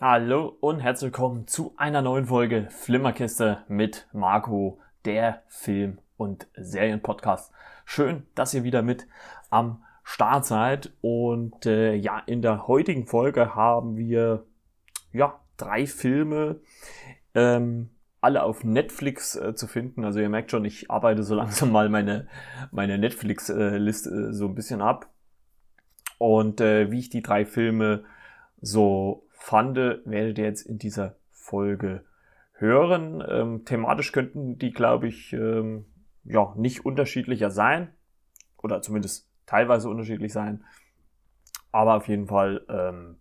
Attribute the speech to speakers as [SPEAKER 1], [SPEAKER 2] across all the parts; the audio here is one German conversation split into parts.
[SPEAKER 1] Hallo und herzlich willkommen zu einer neuen Folge Flimmerkiste mit Marco, der Film- und Serienpodcast. Schön, dass ihr wieder mit am Start seid. Und äh, ja, in der heutigen Folge haben wir ja drei Filme, ähm, alle auf Netflix äh, zu finden. Also ihr merkt schon, ich arbeite so langsam mal meine, meine Netflix-Liste äh, so ein bisschen ab. Und äh, wie ich die drei Filme so fand, werdet ihr jetzt in dieser Folge hören. Ähm, thematisch könnten die, glaube ich, ähm, ja, nicht unterschiedlicher sein. Oder zumindest teilweise unterschiedlich sein. Aber auf jeden Fall ähm,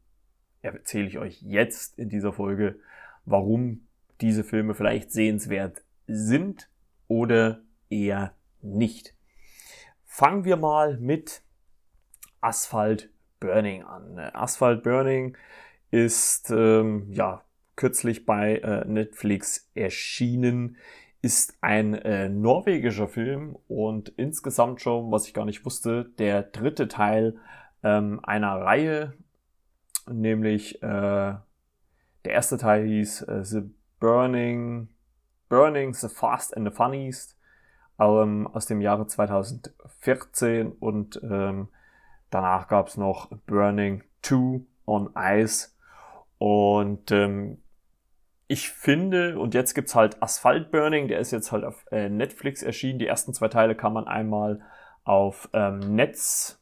[SPEAKER 1] erzähle ich euch jetzt in dieser Folge, warum diese Filme vielleicht sehenswert sind oder eher nicht. Fangen wir mal mit Asphalt Burning an. Asphalt Burning ist ähm, ja kürzlich bei äh, Netflix erschienen, ist ein äh, norwegischer Film und insgesamt schon, was ich gar nicht wusste, der dritte Teil ähm, einer Reihe, nämlich äh, der erste Teil hieß äh, The Burning, Burning the Fast and the Funniest ähm, aus dem Jahre 2014 und ähm, danach gab es noch Burning 2 on Ice und ähm, ich finde, und jetzt gibt's halt Asphalt Burning, der ist jetzt halt auf äh, Netflix erschienen. Die ersten zwei Teile kann man einmal auf ähm, Netz,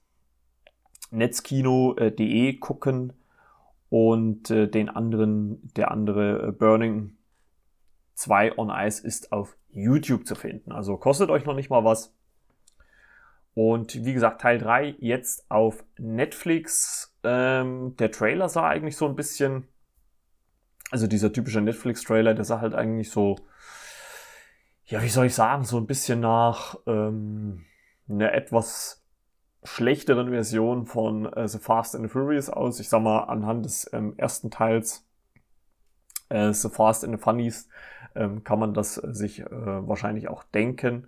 [SPEAKER 1] netzkino.de gucken und äh, den anderen, der andere äh, Burning 2 on Ice ist auf YouTube zu finden. Also kostet euch noch nicht mal was. Und wie gesagt, Teil 3 jetzt auf Netflix. Ähm, der Trailer sah eigentlich so ein bisschen also dieser typische Netflix-Trailer, der sah halt eigentlich so, ja, wie soll ich sagen, so ein bisschen nach ähm, einer etwas schlechteren Version von äh, The Fast and the Furious aus. Ich sag mal, anhand des ähm, ersten Teils äh, The Fast and the Funnies ähm, kann man das äh, sich äh, wahrscheinlich auch denken.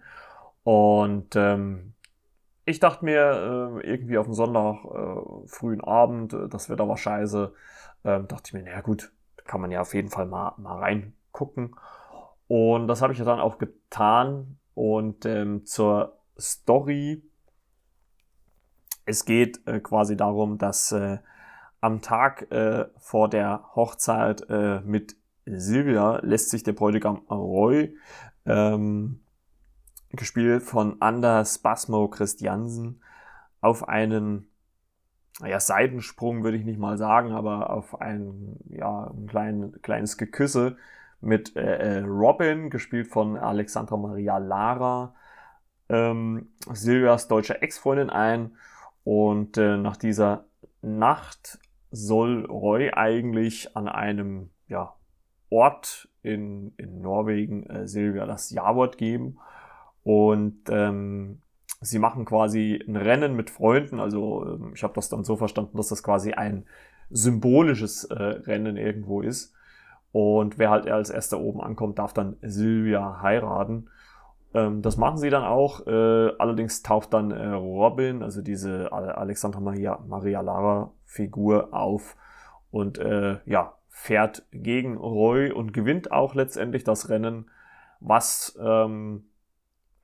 [SPEAKER 1] Und ähm, ich dachte mir, äh, irgendwie auf dem Sonntag, äh, frühen Abend, äh, das Wetter war scheiße, äh, dachte ich mir, naja gut, kann man ja auf jeden Fall mal, mal reingucken. Und das habe ich ja dann auch getan. Und ähm, zur Story. Es geht äh, quasi darum, dass äh, am Tag äh, vor der Hochzeit mit Silvia lässt sich der Bräutigam Roy, ähm, gespielt von Anders Spasmo Christiansen, auf einen naja, Seitensprung würde ich nicht mal sagen, aber auf ein, ja, ein klein, kleines Geküsse mit äh, äh, Robin, gespielt von Alexandra Maria Lara, ähm, Silvias deutsche Ex-Freundin ein. Und äh, nach dieser Nacht soll Roy eigentlich an einem ja, Ort in, in Norwegen äh, Silvia das Ja-Wort geben. Und ähm, sie machen quasi ein Rennen mit Freunden. Also ähm, ich habe das dann so verstanden, dass das quasi ein symbolisches äh, Rennen irgendwo ist. Und wer halt als erster oben ankommt, darf dann Sylvia heiraten. Ähm, das machen sie dann auch. Äh, allerdings taucht dann äh, Robin, also diese Alexandra Maria, Maria Lara Figur auf und äh, ja, fährt gegen Roy und gewinnt auch letztendlich das Rennen, was ähm,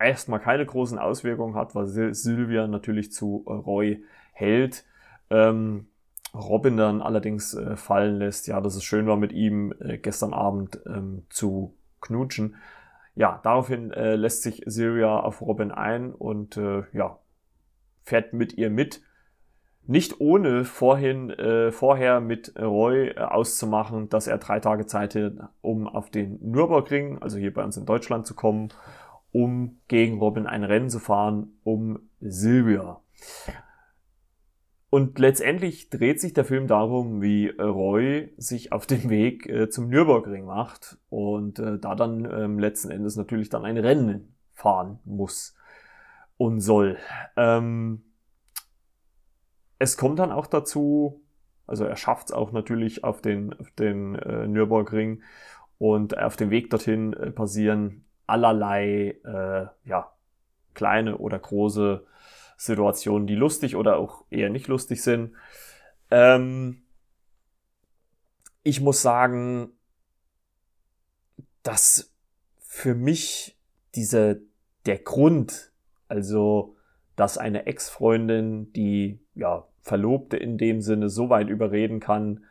[SPEAKER 1] erstmal keine großen Auswirkungen hat, weil Sylvia natürlich zu Roy hält. Ähm, Robin dann allerdings äh, fallen lässt, ja, dass es schön war mit ihm äh, gestern Abend ähm, zu knutschen. Ja, daraufhin äh, lässt sich Sylvia auf Robin ein und äh, ja, fährt mit ihr mit. Nicht ohne vorhin, äh, vorher mit Roy äh, auszumachen, dass er drei Tage Zeit hat, um auf den Nürburgring, also hier bei uns in Deutschland zu kommen um gegen Robin ein Rennen zu fahren, um Sylvia. Und letztendlich dreht sich der Film darum, wie Roy sich auf den Weg äh, zum Nürburgring macht und äh, da dann ähm, letzten Endes natürlich dann ein Rennen fahren muss und soll. Ähm, es kommt dann auch dazu, also er schafft es auch natürlich auf den, auf den äh, Nürburgring und auf dem Weg dorthin äh, passieren allerlei äh, ja, kleine oder große Situationen, die lustig oder auch eher nicht lustig sind. Ähm, ich muss sagen, dass für mich diese, der Grund, also, dass eine Ex-Freundin, die, ja, Verlobte in dem Sinne so weit überreden kann,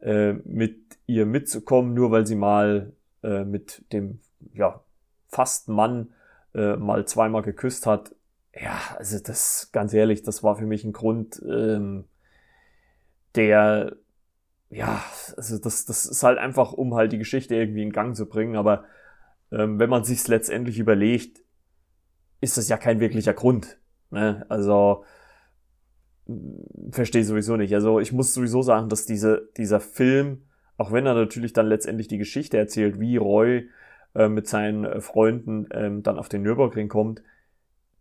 [SPEAKER 1] äh, mit ihr mitzukommen, nur weil sie mal äh, mit dem, ja, fast Mann äh, mal zweimal geküsst hat. Ja, also das, ganz ehrlich, das war für mich ein Grund, ähm, der, ja, also das, das ist halt einfach, um halt die Geschichte irgendwie in Gang zu bringen, aber ähm, wenn man sich's letztendlich überlegt, ist das ja kein wirklicher Grund. Ne? Also verstehe sowieso nicht. Also ich muss sowieso sagen, dass diese, dieser Film, auch wenn er natürlich dann letztendlich die Geschichte erzählt, wie Roy äh, mit seinen äh, Freunden ähm, dann auf den Nürburgring kommt,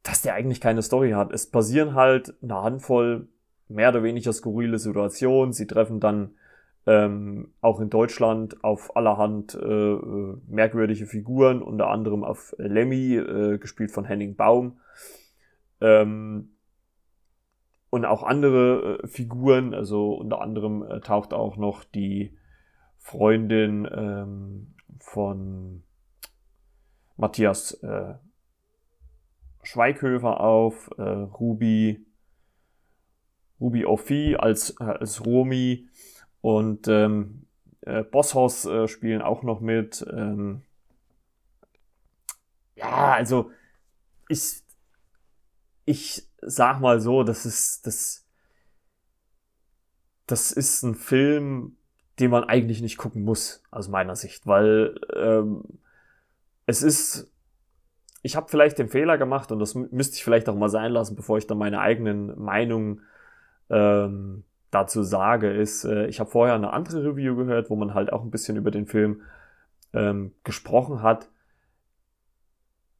[SPEAKER 1] dass der eigentlich keine Story hat. Es passieren halt eine Handvoll mehr oder weniger skurrile Situationen. Sie treffen dann ähm, auch in Deutschland auf allerhand äh, äh, merkwürdige Figuren, unter anderem auf Lemmy, äh, gespielt von Henning Baum. Ähm, und auch andere äh, Figuren, also unter anderem taucht auch noch die Freundin ähm, von Matthias äh, Schweighöfer auf, äh, Ruby, Ruby Ophi als, äh, als Romy und ähm, äh, Bosshaus äh, spielen auch noch mit. Ähm, ja, also ich, ich sag mal so, das ist, das, das ist ein Film, den man eigentlich nicht gucken muss, aus meiner Sicht, weil ähm, es ist, ich habe vielleicht den Fehler gemacht und das müsste ich vielleicht auch mal sein lassen, bevor ich dann meine eigenen Meinungen ähm, dazu sage, ist, äh, ich habe vorher eine andere Review gehört, wo man halt auch ein bisschen über den Film ähm, gesprochen hat.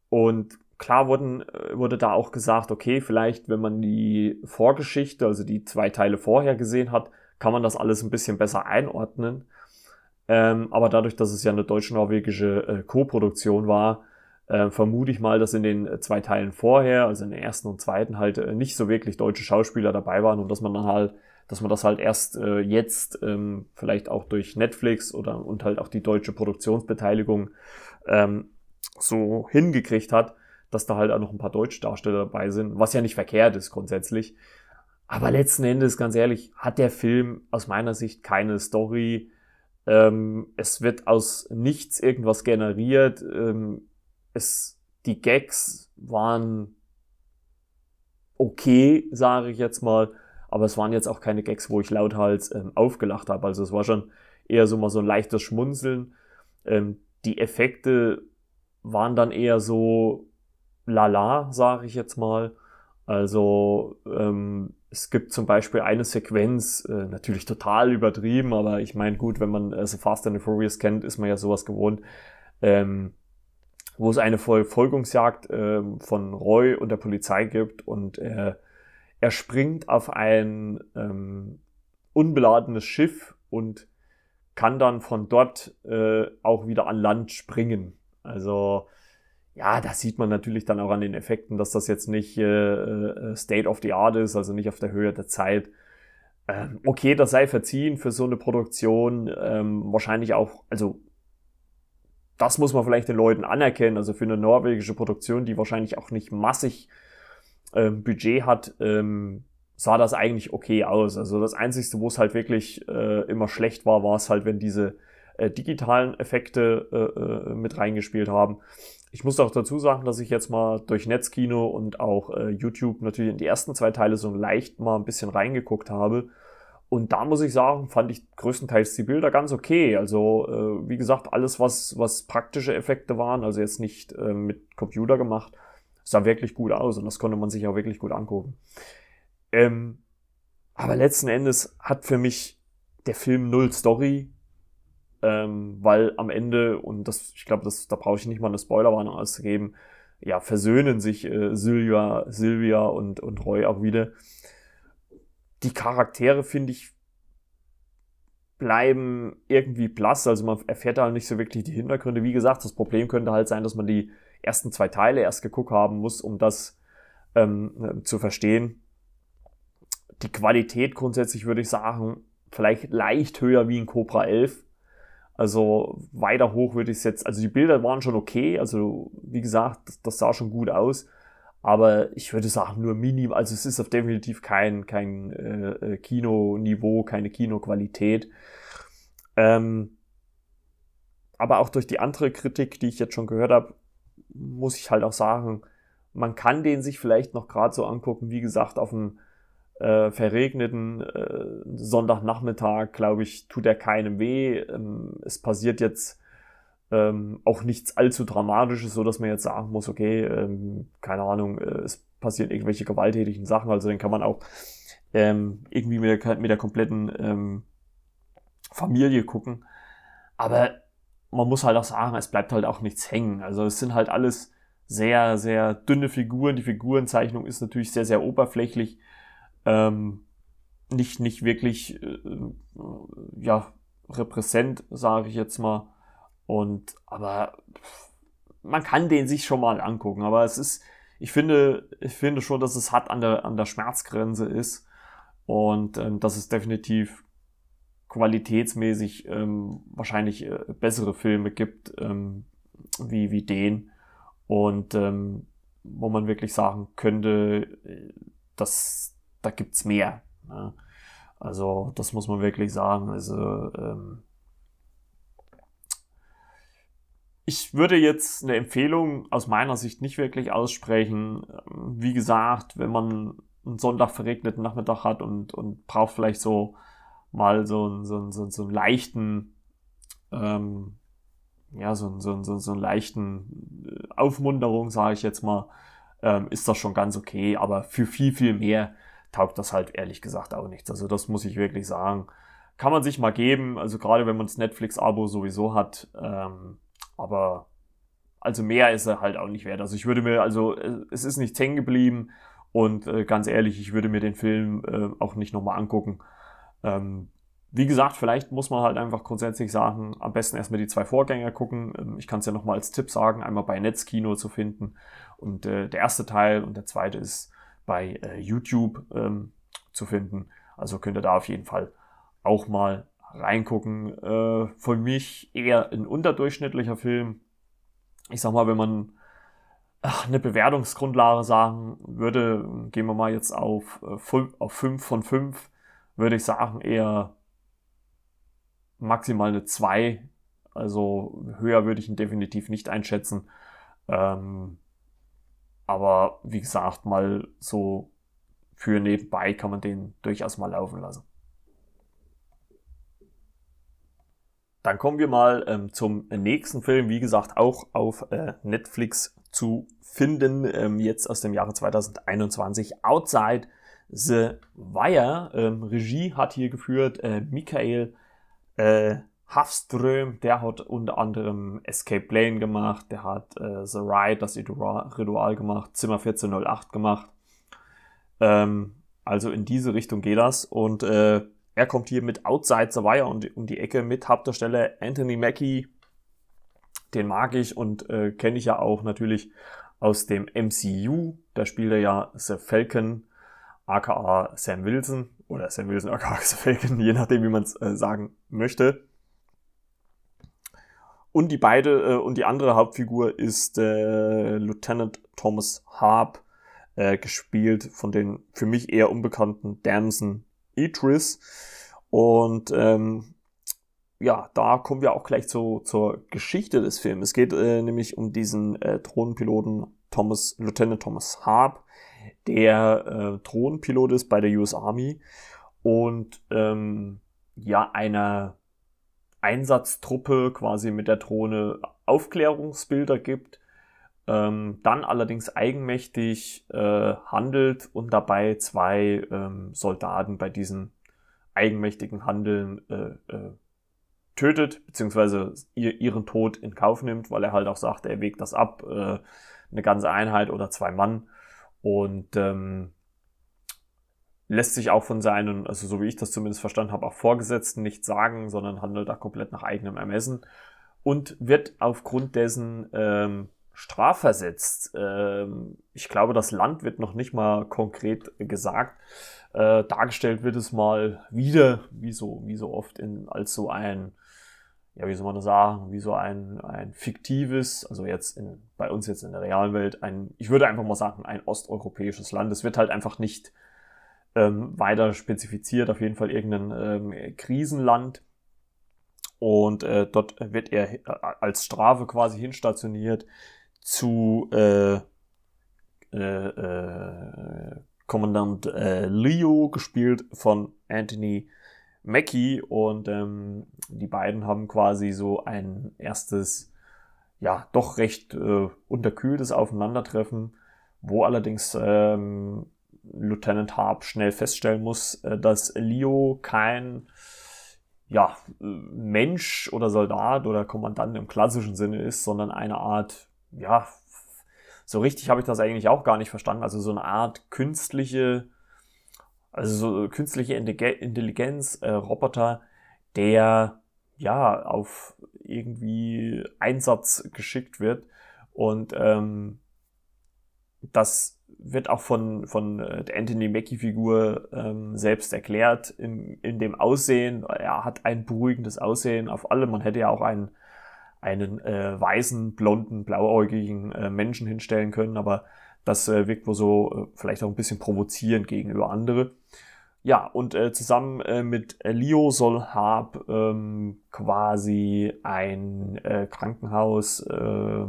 [SPEAKER 1] Und klar wurden, äh, wurde da auch gesagt, okay, vielleicht, wenn man die Vorgeschichte, also die zwei Teile vorher gesehen hat, kann man das alles ein bisschen besser einordnen. Ähm, aber dadurch, dass es ja eine deutsch-norwegische äh, Co-Produktion war, äh, vermute ich mal, dass in den äh, zwei Teilen vorher, also in den ersten und zweiten, halt äh, nicht so wirklich deutsche Schauspieler dabei waren und dass man dann halt dass man das halt erst äh, jetzt ähm, vielleicht auch durch Netflix oder und halt auch die deutsche Produktionsbeteiligung ähm, so hingekriegt hat, dass da halt auch noch ein paar deutsche Darsteller dabei sind, was ja nicht verkehrt ist grundsätzlich. Aber letzten Endes, ganz ehrlich, hat der Film aus meiner Sicht keine Story. Ähm, es wird aus nichts irgendwas generiert. Ähm, es, die Gags waren okay, sage ich jetzt mal aber es waren jetzt auch keine Gags, wo ich lauthals ähm, aufgelacht habe. Also es war schon eher so mal so ein leichtes Schmunzeln. Ähm, die Effekte waren dann eher so lala, sage ich jetzt mal. Also ähm, es gibt zum Beispiel eine Sequenz, äh, natürlich total übertrieben, aber ich meine, gut, wenn man äh, so Fast and the Furious kennt, ist man ja sowas gewohnt, ähm, wo es eine Verfolgungsjagd äh, von Roy und der Polizei gibt und er springt auf ein ähm, unbeladenes Schiff und kann dann von dort äh, auch wieder an Land springen. Also ja, da sieht man natürlich dann auch an den Effekten, dass das jetzt nicht äh, äh, State of the Art ist, also nicht auf der Höhe der Zeit. Ähm, okay, das sei verziehen für so eine Produktion. Ähm, wahrscheinlich auch, also das muss man vielleicht den Leuten anerkennen. Also für eine norwegische Produktion, die wahrscheinlich auch nicht massig ähm, Budget hat, ähm, sah das eigentlich okay aus. Also das Einzige, wo es halt wirklich äh, immer schlecht war, war es halt, wenn diese äh, digitalen Effekte äh, äh, mit reingespielt haben. Ich muss auch dazu sagen, dass ich jetzt mal durch Netzkino und auch äh, YouTube natürlich in die ersten zwei Teile so leicht mal ein bisschen reingeguckt habe. Und da muss ich sagen, fand ich größtenteils die Bilder ganz okay. Also, äh, wie gesagt, alles, was, was praktische Effekte waren, also jetzt nicht äh, mit Computer gemacht, sah wirklich gut aus und das konnte man sich auch wirklich gut angucken. Ähm, aber letzten Endes hat für mich der Film null Story, ähm, weil am Ende, und das, ich glaube, da brauche ich nicht mal eine Spoilerwarnung auszugeben, ja, versöhnen sich äh, Sylvia, Sylvia und, und Roy auch wieder. Die Charaktere, finde ich, bleiben irgendwie blass. Also man erfährt da nicht so wirklich die Hintergründe. Wie gesagt, das Problem könnte halt sein, dass man die ersten zwei Teile erst geguckt haben muss, um das ähm, zu verstehen. Die Qualität grundsätzlich würde ich sagen, vielleicht leicht höher wie ein Cobra 11. Also weiter hoch würde ich es jetzt, also die Bilder waren schon okay, also wie gesagt, das, das sah schon gut aus. Aber ich würde sagen, nur minim, also es ist auf definitiv kein, kein äh, äh, Kinoniveau, keine Kinoqualität. Ähm, aber auch durch die andere Kritik, die ich jetzt schon gehört habe, muss ich halt auch sagen, man kann den sich vielleicht noch gerade so angucken. Wie gesagt, auf einem äh, verregneten äh, Sonntagnachmittag, glaube ich, tut er keinem weh. Ähm, es passiert jetzt ähm, auch nichts allzu Dramatisches, so dass man jetzt sagen muss, okay, ähm, keine Ahnung, äh, es passieren irgendwelche gewalttätigen Sachen, also den kann man auch ähm, irgendwie mit der, mit der kompletten ähm, Familie gucken. Aber man muss halt auch sagen, es bleibt halt auch nichts hängen. Also es sind halt alles sehr, sehr dünne Figuren. Die Figurenzeichnung ist natürlich sehr, sehr oberflächlich. Ähm, nicht, nicht wirklich, äh, ja, repräsent, sage ich jetzt mal. Und, aber man kann den sich schon mal angucken. Aber es ist, ich finde, ich finde schon, dass es hart an der, an der Schmerzgrenze ist. Und ähm, dass es definitiv qualitätsmäßig ähm, wahrscheinlich äh, bessere Filme gibt, ähm, wie, wie den. Und ähm, wo man wirklich sagen könnte, äh, dass da gibt's mehr. Ne? Also das muss man wirklich sagen. Also ähm, ich würde jetzt eine Empfehlung aus meiner Sicht nicht wirklich aussprechen. Ähm, wie gesagt, wenn man einen Sonntag verregneten Nachmittag hat und, und braucht vielleicht so mal so einen, so einen, so einen, so einen leichten, ähm, ja, so einen, so einen, so einen leichten äh, Aufmunterung, sage ich jetzt mal, ähm, ist das schon ganz okay. Aber für viel, viel mehr taugt das halt ehrlich gesagt auch nichts. Also das muss ich wirklich sagen. Kann man sich mal geben, also gerade wenn man das Netflix-Abo sowieso hat. Ähm, aber also mehr ist er halt auch nicht wert. Also ich würde mir, also äh, es ist nicht hängen geblieben und äh, ganz ehrlich, ich würde mir den Film äh, auch nicht nochmal angucken. Ähm, wie gesagt, vielleicht muss man halt einfach grundsätzlich sagen, am besten erstmal die zwei Vorgänger gucken. Ähm, ich kann es ja nochmal als Tipp sagen, einmal bei Netzkino zu finden. Und äh, der erste Teil und der zweite ist bei äh, YouTube ähm, zu finden. Also könnt ihr da auf jeden Fall auch mal reingucken. Äh, für mich eher ein unterdurchschnittlicher Film. Ich sag mal, wenn man ach, eine Bewertungsgrundlage sagen würde, gehen wir mal jetzt auf, äh, auf 5 von 5 würde ich sagen, eher maximal eine 2. Also höher würde ich ihn definitiv nicht einschätzen. Ähm, aber wie gesagt, mal so für nebenbei kann man den durchaus mal laufen lassen. Dann kommen wir mal ähm, zum nächsten Film, wie gesagt, auch auf äh, Netflix zu finden, ähm, jetzt aus dem Jahre 2021, Outside The Wire. Ähm, Regie hat hier geführt äh, Michael äh, Hafström, der hat unter anderem Escape Plane gemacht, der hat äh, The Ride, das Ritual gemacht, Zimmer 1408 gemacht. Ähm, also in diese Richtung geht das. Und äh, er kommt hier mit Outside the Wire die, um die Ecke mit Hauptdarsteller Anthony Mackie. Den mag ich und äh, kenne ich ja auch natürlich aus dem MCU. Da spielt er ja The Falcon aka Sam Wilson oder Sam Wilson aka Sam Falcon, je nachdem, wie man es äh, sagen möchte. Und die beide äh, und die andere Hauptfigur ist äh, Lieutenant Thomas Harp, äh, gespielt von den für mich eher unbekannten Damson Idris. Und ähm, ja, da kommen wir auch gleich zu, zur Geschichte des Films. Es geht äh, nämlich um diesen äh, Drohnenpiloten Thomas, Lieutenant Thomas Harp, der äh, Drohnenpilot ist bei der US Army und ähm, ja einer Einsatztruppe quasi mit der Drohne Aufklärungsbilder gibt, ähm, dann allerdings eigenmächtig äh, handelt und dabei zwei ähm, Soldaten bei diesem eigenmächtigen Handeln äh, äh, tötet, beziehungsweise ihr, ihren Tod in Kauf nimmt, weil er halt auch sagt, er wägt das ab, äh, eine ganze Einheit oder zwei Mann. Und ähm, lässt sich auch von seinen, also so wie ich das zumindest verstanden habe, auch Vorgesetzten nicht sagen, sondern handelt da komplett nach eigenem Ermessen und wird aufgrund dessen ähm, strafversetzt. Ähm, ich glaube, das Land wird noch nicht mal konkret gesagt. Äh, dargestellt wird es mal wieder, wie so, wie so oft, in, als so ein, ja, wie soll man das sagen, wie so ein, ein fiktives, also jetzt in, bei uns jetzt in der realen Welt, ein, ich würde einfach mal sagen, ein osteuropäisches Land. Es wird halt einfach nicht ähm, weiter spezifiziert, auf jeden Fall irgendein ähm, Krisenland. Und äh, dort wird er äh, als Strafe quasi hinstationiert zu äh, äh, äh, Kommandant äh, Leo, gespielt von Anthony Mackie. Und ähm, die beiden haben quasi so ein erstes, ja, doch recht unterkühltes Aufeinandertreffen, wo allerdings ähm, Lieutenant Harp schnell feststellen muss, äh, dass Leo kein ja, Mensch oder Soldat oder Kommandant im klassischen Sinne ist, sondern eine Art, ja, so richtig habe ich das eigentlich auch gar nicht verstanden. Also so eine Art künstliche, also so künstliche Intelligenz, äh, Roboter, der ja auf irgendwie Einsatz geschickt wird und ähm, das wird auch von, von äh, der Anthony Mackie-Figur ähm, selbst erklärt in, in dem Aussehen. Er hat ein beruhigendes Aussehen auf alle. Man hätte ja auch einen, einen äh, weißen, blonden, blauäugigen äh, Menschen hinstellen können, aber das äh, wirkt wohl so äh, vielleicht auch ein bisschen provozierend gegenüber andere. Ja, und äh, zusammen äh, mit Leo soll Harp ähm, quasi ein äh, Krankenhaus, äh,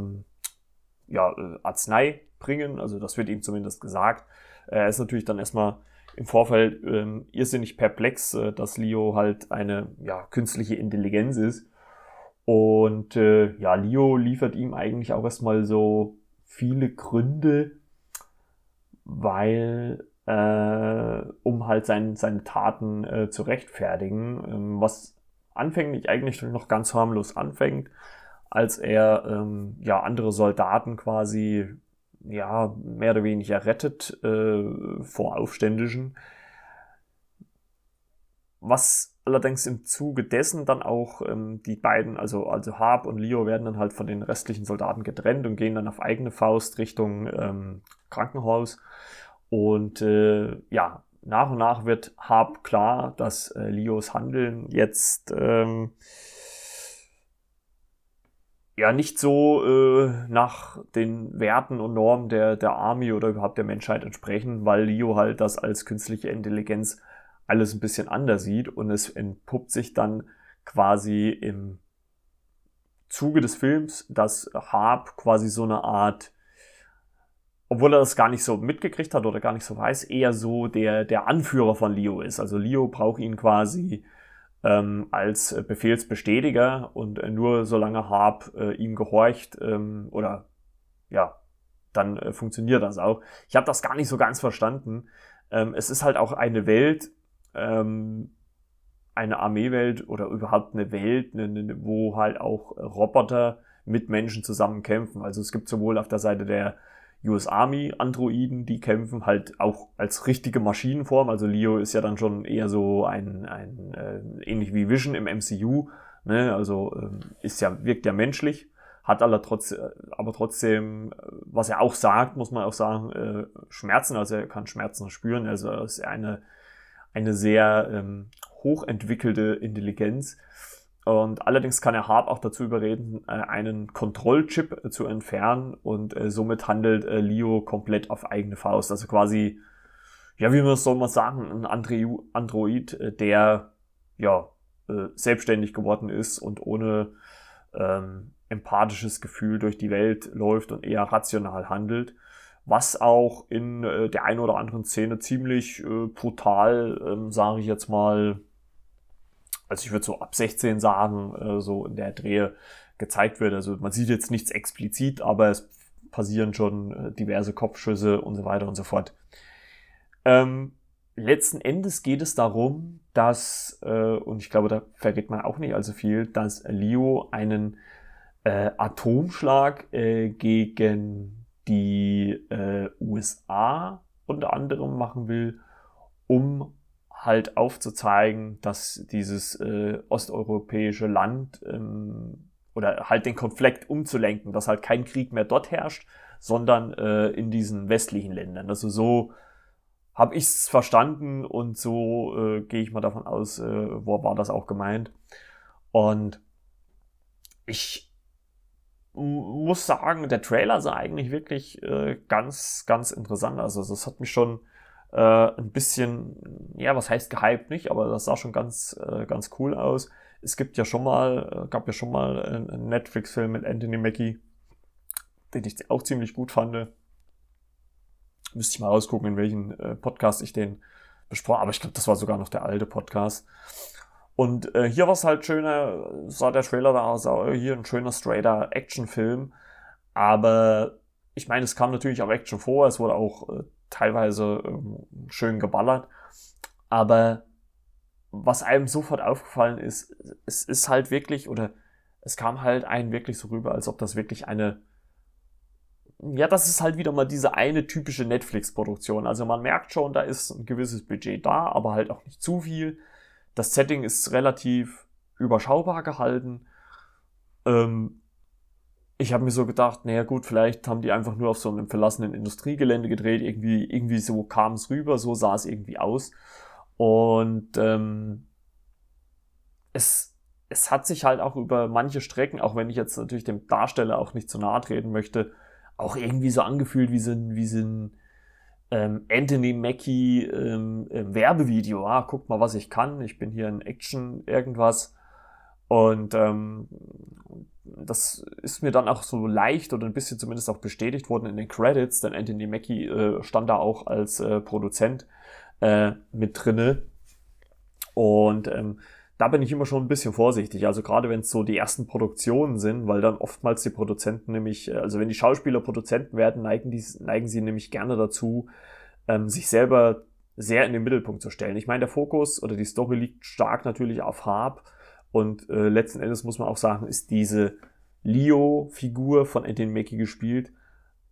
[SPEAKER 1] ja, äh, Arznei bringen. Also das wird ihm zumindest gesagt. Er ist natürlich dann erstmal im Vorfeld ähm, irrsinnig perplex, äh, dass Leo halt eine ja, künstliche Intelligenz ist. Und äh, ja, Leo liefert ihm eigentlich auch erstmal so viele Gründe, weil äh, um halt sein, seine Taten äh, zu rechtfertigen, ähm, was anfänglich eigentlich noch ganz harmlos anfängt, als er ähm, ja andere Soldaten quasi ja, mehr oder weniger rettet äh, vor Aufständischen. Was allerdings im Zuge dessen dann auch ähm, die beiden, also, also Harp und Leo, werden dann halt von den restlichen Soldaten getrennt und gehen dann auf eigene Faust Richtung ähm, Krankenhaus. Und äh, ja, nach und nach wird Harp klar, dass äh, Leos Handeln jetzt ähm, ja nicht so äh, nach den Werten und Normen der, der Army oder überhaupt der Menschheit entsprechen, weil Leo halt das als künstliche Intelligenz alles ein bisschen anders sieht und es entpuppt sich dann quasi im Zuge des Films, dass Harp quasi so eine Art, obwohl er das gar nicht so mitgekriegt hat oder gar nicht so weiß, eher so der, der Anführer von Leo ist. Also Leo braucht ihn quasi ähm, als Befehlsbestätiger und äh, nur solange Harp äh, ihm gehorcht ähm, oder ja, dann äh, funktioniert das auch. Ich habe das gar nicht so ganz verstanden. Ähm, es ist halt auch eine Welt, ähm, eine Armeewelt oder überhaupt eine Welt, ne, ne, wo halt auch Roboter mit Menschen zusammen kämpfen. Also es gibt sowohl auf der Seite der US Army Androiden, die kämpfen halt auch als richtige Maschinenform. Also Leo ist ja dann schon eher so ein, ein äh, ähnlich wie Vision im MCU. Ne? Also ähm, ist ja, wirkt ja menschlich, hat aber, trotz, aber trotzdem, was er auch sagt, muss man auch sagen, äh, Schmerzen, also er kann Schmerzen spüren. Also er ist eine, eine sehr ähm, hochentwickelte Intelligenz. Und allerdings kann er Harp auch dazu überreden, äh, einen Kontrollchip äh, zu entfernen und äh, somit handelt Leo komplett auf eigene Faust. Also quasi, ja, wie soll man sagen, ein Android, der ja selbstständig geworden ist und ohne ähm, empathisches Gefühl durch die Welt läuft und eher rational handelt. Was auch in der einen oder anderen Szene ziemlich äh, brutal, ähm, sage ich jetzt mal, also ich würde so ab 16 sagen, äh, so in der Drehe gezeigt wird. Also man sieht jetzt nichts explizit, aber es passieren schon äh, diverse Kopfschüsse und so weiter und so fort. Ähm, letzten Endes geht es darum, dass, äh, und ich glaube, da verrät man auch nicht allzu viel, dass Leo einen äh, Atomschlag äh, gegen die äh, USA unter anderem machen will, um halt aufzuzeigen, dass dieses äh, osteuropäische Land ähm, oder halt den Konflikt umzulenken, dass halt kein Krieg mehr dort herrscht, sondern äh, in diesen westlichen Ländern. Also so habe ich es verstanden und so äh, gehe ich mal davon aus, äh, wo war das auch gemeint. Und ich muss sagen, der Trailer sah eigentlich wirklich äh, ganz, ganz interessant. Also das hat mich schon äh, ein bisschen, ja, was heißt gehypt nicht, aber das sah schon ganz, äh, ganz cool aus. Es gibt ja schon mal, äh, gab ja schon mal einen Netflix-Film mit Anthony Mackie, den ich auch ziemlich gut fand. Müsste ich mal rausgucken, in welchem äh, Podcast ich den besprochen Aber ich glaube, das war sogar noch der alte Podcast. Und äh, hier war es halt schöner, sah der Trailer da aus, hier ein schöner, straighter Actionfilm. Aber ich meine, es kam natürlich auch Action vor, es wurde auch äh, teilweise ähm, schön geballert. Aber was einem sofort aufgefallen ist, es ist halt wirklich, oder es kam halt einem wirklich so rüber, als ob das wirklich eine ja, das ist halt wieder mal diese eine typische Netflix-Produktion. Also man merkt schon, da ist ein gewisses Budget da, aber halt auch nicht zu viel. Das Setting ist relativ überschaubar gehalten. Ähm, ich habe mir so gedacht, naja gut, vielleicht haben die einfach nur auf so einem verlassenen Industriegelände gedreht. Irgendwie, irgendwie so kam es rüber, so sah es irgendwie aus. Und ähm, es, es hat sich halt auch über manche Strecken, auch wenn ich jetzt natürlich dem Darsteller auch nicht zu nahe treten möchte, auch irgendwie so angefühlt wie so ein, wie so ein ähm, Anthony Mackie ähm, äh, Werbevideo. Ah, guck mal, was ich kann. Ich bin hier in Action irgendwas. Und ähm, das ist mir dann auch so leicht oder ein bisschen zumindest auch bestätigt worden in den Credits, denn Anthony Mackie äh, stand da auch als äh, Produzent äh, mit drinne. Und ähm, da bin ich immer schon ein bisschen vorsichtig. Also gerade wenn es so die ersten Produktionen sind, weil dann oftmals die Produzenten nämlich, äh, also wenn die Schauspieler Produzenten werden, neigen, die, neigen sie nämlich gerne dazu, ähm, sich selber sehr in den Mittelpunkt zu stellen. Ich meine, der Fokus oder die Story liegt stark natürlich auf Harp und äh, letzten Endes muss man auch sagen, ist diese Leo-Figur von Anthony Mackie gespielt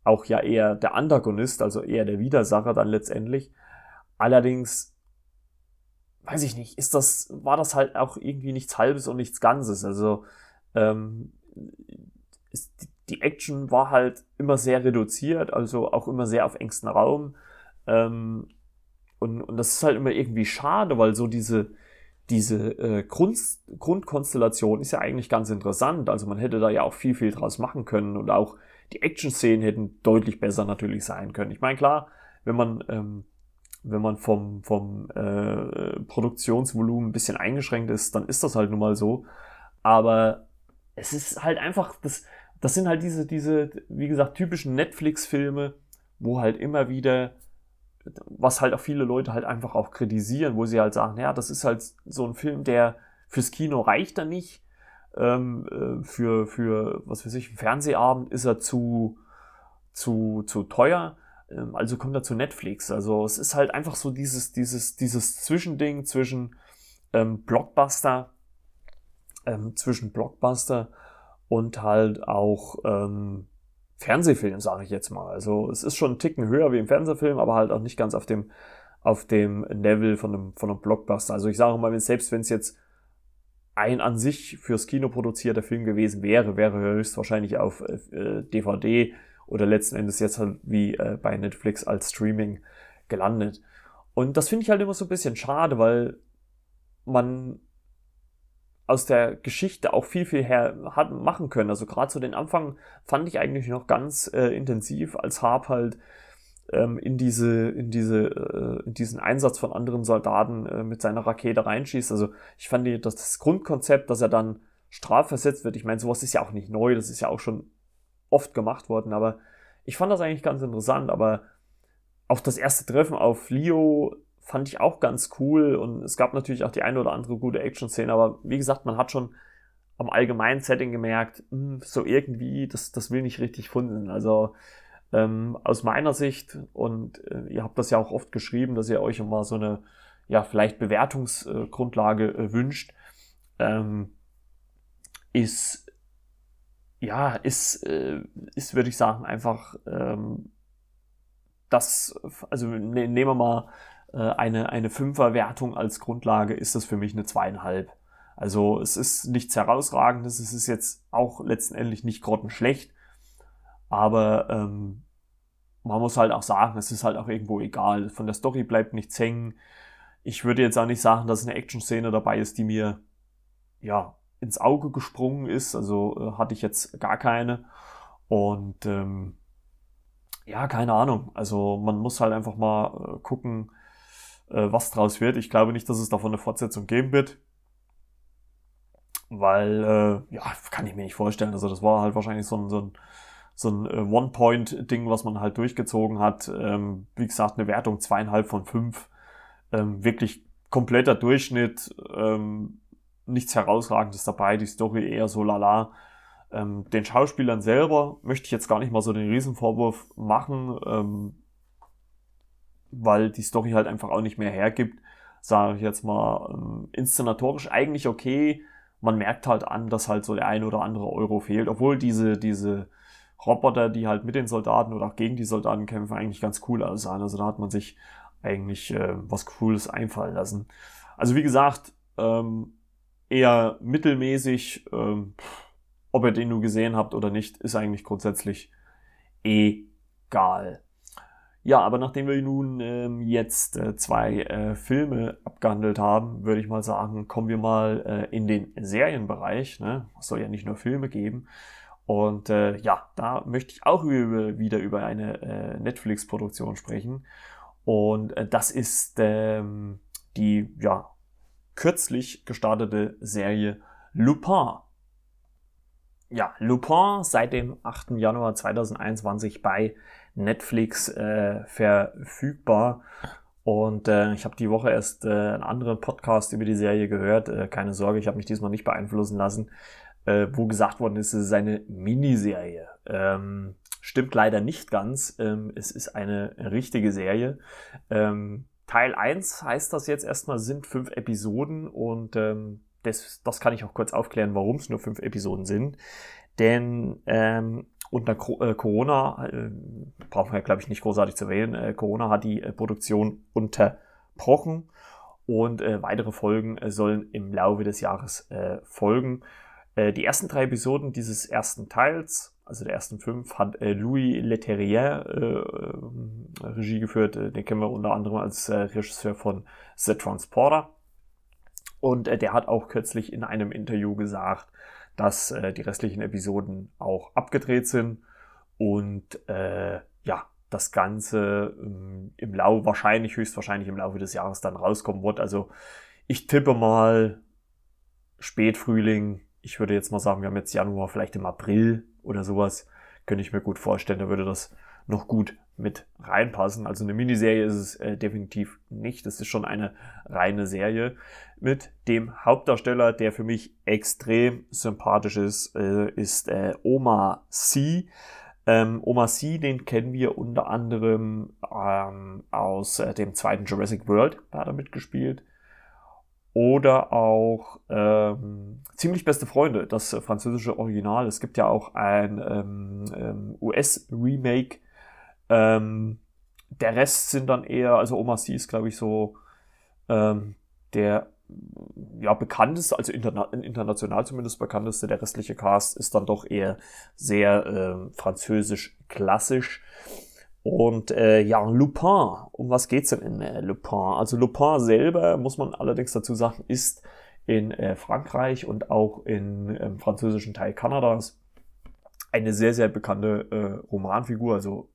[SPEAKER 1] auch ja eher der Antagonist, also eher der Widersacher dann letztendlich. Allerdings weiß ich nicht, ist das, war das halt auch irgendwie nichts Halbes und nichts Ganzes. Also ähm, ist, die Action war halt immer sehr reduziert, also auch immer sehr auf engstem Raum. Ähm, und, und das ist halt immer irgendwie schade, weil so diese, diese äh, Grund, Grundkonstellation ist ja eigentlich ganz interessant. Also man hätte da ja auch viel, viel draus machen können und auch die Action-Szenen hätten deutlich besser natürlich sein können. Ich meine, klar, wenn man ähm, wenn man vom, vom äh, Produktionsvolumen ein bisschen eingeschränkt ist, dann ist das halt nun mal so. Aber es ist halt einfach, das, das sind halt diese, diese, wie gesagt, typischen Netflix-Filme, wo halt immer wieder, was halt auch viele Leute halt einfach auch kritisieren, wo sie halt sagen, ja, das ist halt so ein Film, der fürs Kino reicht er nicht. Ähm, äh, für, für, was weiß ich, einen Fernsehabend ist er zu, zu, zu teuer. Ähm, also kommt er zu Netflix. Also es ist halt einfach so dieses, dieses, dieses Zwischending zwischen ähm, Blockbuster, ähm, zwischen Blockbuster und halt auch ähm, Fernsehfilm, sage ich jetzt mal. Also es ist schon ein Ticken höher wie im Fernsehfilm, aber halt auch nicht ganz auf dem, auf dem Level von einem, von einem Blockbuster. Also ich sage mal, selbst wenn es jetzt ein an sich fürs Kino produzierter Film gewesen wäre, wäre höchstwahrscheinlich auf äh, DVD oder letzten Endes jetzt halt wie äh, bei Netflix als Streaming gelandet. Und das finde ich halt immer so ein bisschen schade, weil man aus der Geschichte auch viel, viel her hat machen können. Also gerade zu den Anfang fand ich eigentlich noch ganz äh, intensiv, als Harp halt ähm, in diese, in diese, äh, in diesen Einsatz von anderen Soldaten äh, mit seiner Rakete reinschießt. Also ich fand die, das, das Grundkonzept, dass er dann strafversetzt wird. Ich meine, sowas ist ja auch nicht neu, das ist ja auch schon oft gemacht worden, aber ich fand das eigentlich ganz interessant, aber auch das erste Treffen auf Leo fand ich auch ganz cool und es gab natürlich auch die eine oder andere gute Action-Szene, aber wie gesagt, man hat schon am allgemeinen Setting gemerkt, mh, hm, so irgendwie, das, das will nicht richtig finden. Also ähm, aus meiner Sicht, und äh, ihr habt das ja auch oft geschrieben, dass ihr euch immer so eine, ja, vielleicht Bewertungsgrundlage äh, wünscht, ähm, ist ja, ist, äh, ist würde ich sagen, einfach ähm, das, also ne, nehmen wir mal äh, eine, eine Fünferwertung als Grundlage, ist das für mich eine zweieinhalb. Also es ist nichts herausragendes, es ist jetzt auch letztendlich nicht grottenschlecht, aber ähm, man muss halt auch sagen, es ist halt auch irgendwo egal. Von der Story bleibt nichts hängen. Ich würde jetzt auch nicht sagen, dass eine Action-Szene dabei ist, die mir ja ins Auge gesprungen ist. Also äh, hatte ich jetzt gar keine. Und ähm, ja, keine Ahnung. Also man muss halt einfach mal äh, gucken, was draus wird. Ich glaube nicht, dass es davon eine Fortsetzung geben wird. Weil, äh, ja, kann ich mir nicht vorstellen. Also das war halt wahrscheinlich so ein, so ein, so ein äh, One-Point-Ding, was man halt durchgezogen hat. Ähm, wie gesagt, eine Wertung zweieinhalb von fünf. Ähm, wirklich kompletter Durchschnitt. Ähm, nichts Herausragendes dabei. Die Story eher so lala. Den Schauspielern selber möchte ich jetzt gar nicht mal so den Riesenvorwurf machen, weil die Story halt einfach auch nicht mehr hergibt. Sage ich jetzt mal, ähm, inszenatorisch eigentlich okay. Man merkt halt an, dass halt so der ein oder andere Euro fehlt, obwohl diese, diese Roboter, die halt mit den Soldaten oder auch gegen die Soldaten kämpfen, eigentlich ganz cool aussahen. Also da hat man sich eigentlich äh, was Cooles einfallen lassen. Also wie gesagt, ähm, eher mittelmäßig. Ähm, ob ihr den nur gesehen habt oder nicht, ist eigentlich grundsätzlich egal. Ja, aber nachdem wir nun ähm, jetzt äh, zwei äh, Filme abgehandelt haben, würde ich mal sagen, kommen wir mal äh, in den Serienbereich. Ne? Es soll ja nicht nur Filme geben. Und äh, ja, da möchte ich auch über, wieder über eine äh, Netflix-Produktion sprechen. Und äh, das ist ähm, die ja kürzlich gestartete Serie Lupin ja, Lupin seit dem 8. Januar 2021 bei Netflix äh, verfügbar. Und äh, ich habe die Woche erst äh, einen anderen Podcast über die Serie gehört. Äh, keine Sorge, ich habe mich diesmal nicht beeinflussen lassen, äh, wo gesagt worden ist, es ist eine Miniserie. Ähm, stimmt leider nicht ganz. Ähm, es ist eine richtige Serie. Ähm, Teil 1 heißt das jetzt erstmal, sind fünf Episoden und ähm, das, das kann ich auch kurz aufklären, warum es nur fünf Episoden sind. Denn ähm, unter äh, Corona, äh, brauchen wir glaube ich nicht großartig zu wählen, äh, Corona hat die äh, Produktion unterbrochen und äh, weitere Folgen äh, sollen im Laufe des Jahres folgen. Die ersten drei Episoden dieses ersten Teils, also der ersten fünf, hat Louis Leterrier äh, Regie geführt. Den kennen wir unter anderem als Regisseur von The Transporter. Und der hat auch kürzlich in einem Interview gesagt, dass äh, die restlichen Episoden auch abgedreht sind und äh, ja, das Ganze ähm, im Laufe, wahrscheinlich, höchstwahrscheinlich im Laufe des Jahres dann rauskommen wird. Also ich tippe mal Spätfrühling. Ich würde jetzt mal sagen, wir haben jetzt Januar, vielleicht im April oder sowas. Könnte ich mir gut vorstellen, da würde das noch gut mit reinpassen. Also eine Miniserie ist es äh, definitiv nicht. Es ist schon eine reine Serie mit dem Hauptdarsteller, der für mich extrem sympathisch ist, äh, ist äh, Oma C. Ähm, Oma C, den kennen wir unter anderem ähm, aus äh, dem zweiten Jurassic World, da hat er mitgespielt. Oder auch ähm, Ziemlich beste Freunde, das französische Original. Es gibt ja auch ein ähm, ähm, US-Remake ähm, der Rest sind dann eher, also Oma C ist, glaube ich, so der ja, bekannteste, also interna international zumindest bekannteste, der restliche Cast ist dann doch eher sehr äh, französisch klassisch. Und äh, ja, Lupin, um was geht's denn in äh, Lupin? Also Lupin selber, muss man allerdings dazu sagen, ist in äh, Frankreich und auch in, im französischen Teil Kanadas eine sehr, sehr bekannte äh, Romanfigur, also